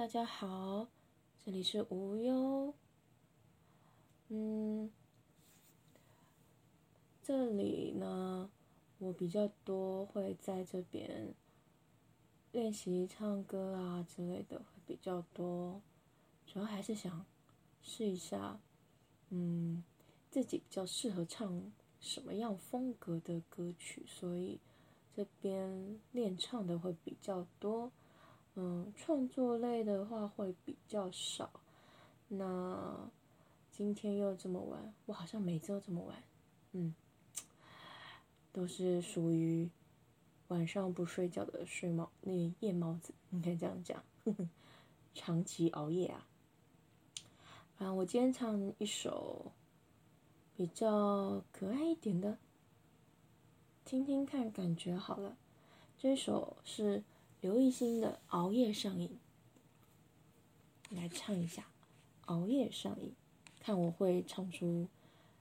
大家好，这里是无忧。嗯，这里呢，我比较多会在这边练习唱歌啊之类的，会比较多。主要还是想试一下，嗯，自己比较适合唱什么样风格的歌曲，所以这边练唱的会比较多。嗯，创作类的话会比较少。那今天又这么晚，我好像每周这么晚。嗯，都是属于晚上不睡觉的睡猫，那夜猫子应该这样讲。长期熬夜啊。啊，我今天唱一首比较可爱一点的，听听看，感觉好了。这首是。刘奕欣的《熬夜上瘾》，来唱一下《熬夜上瘾》，看我会唱出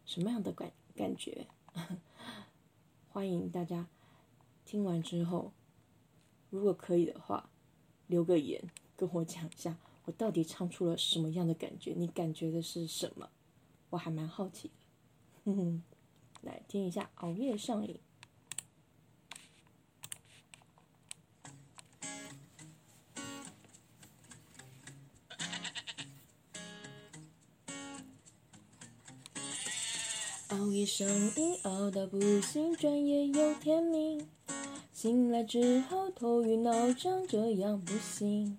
什么样的感感觉。欢迎大家听完之后，如果可以的话，留个言跟我讲一下，我到底唱出了什么样的感觉？你感觉的是什么？我还蛮好奇的。来听一下《熬夜上瘾》。熬夜上瘾，熬到不行，转眼又天明。醒来之后头晕脑胀，这样不行。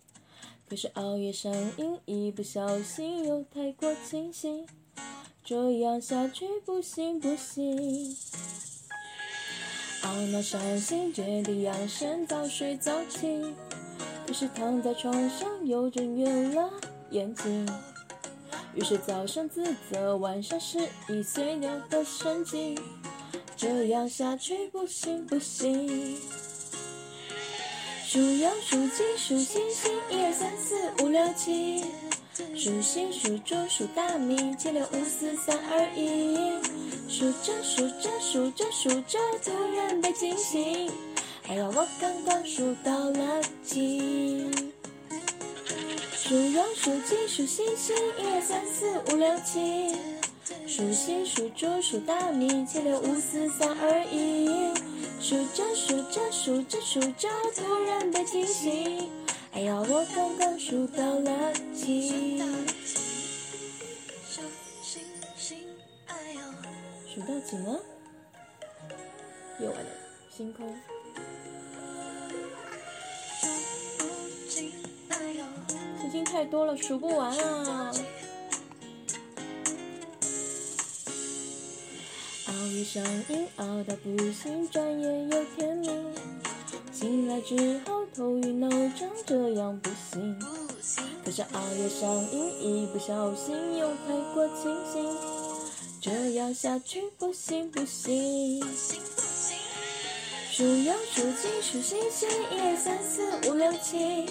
可是熬夜上瘾，一不小心又太过清醒，这样下去不行不行。懊恼伤心，决定养生，早睡早起。可是躺在床上又睁圆了眼睛。于是早上自责，晚上失忆，碎掉的神经，这样下去不行不行。数羊数鸡数星星，一二三四五六七。数星数猪数大米，七六五四三二一。数着数着数着数着，突然被惊醒，哎呀，我刚刚数到了几？数羊数鸡数星星，一二三四五六七。数星数猪数大米，七六五四三二一。数着数着数着数着，突然被惊醒。哎呀，我刚刚数到了几？数到几呢？夜晚的星空。经太多了，数不完啊！熬夜上瘾，熬到不行，转眼又天明。醒来之后头晕脑胀，这样不行。可是熬夜上瘾，一不小心又太过清醒，这样下去不行不行。数羊数鸡数星星，一二三四五六七。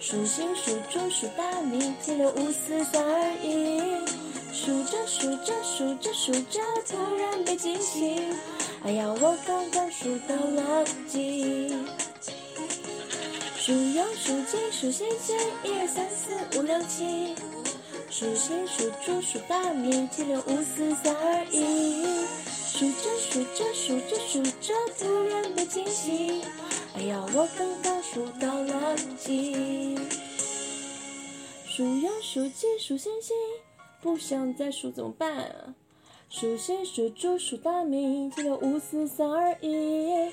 数星数猪数大米，七六五四三二一。数着数着数着数着，突然被惊醒。哎呀，我刚刚数到了几？数羊数鸡数星星，一二三四五六七。数星数猪数大米，七六五四三二一。数着数着数着数着，突然被惊醒。哎呀，我刚刚数到了几？数羊数鸡数星星，不想再数怎么办？数星数猪数大米，七六五四三二一。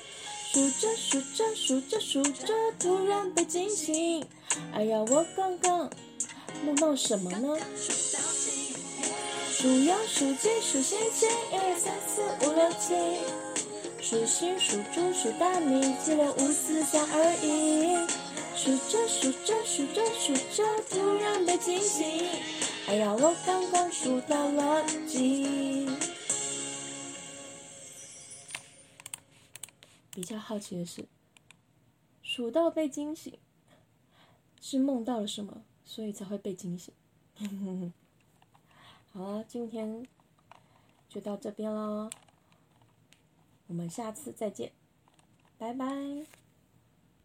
数着数着数着数着，突然被惊醒。哎呀，我刚刚梦到什么呢？数羊数鸡数星星，一二三四五六七。数星数猪数大米，七六五四三二一。数着数着数着数着，突然被惊醒。哎呀，我刚刚数到了几？比较好奇的是，数到被惊醒，是梦到了什么，所以才会被惊醒？好了，今天就到这边喽。我们下次再见，拜拜。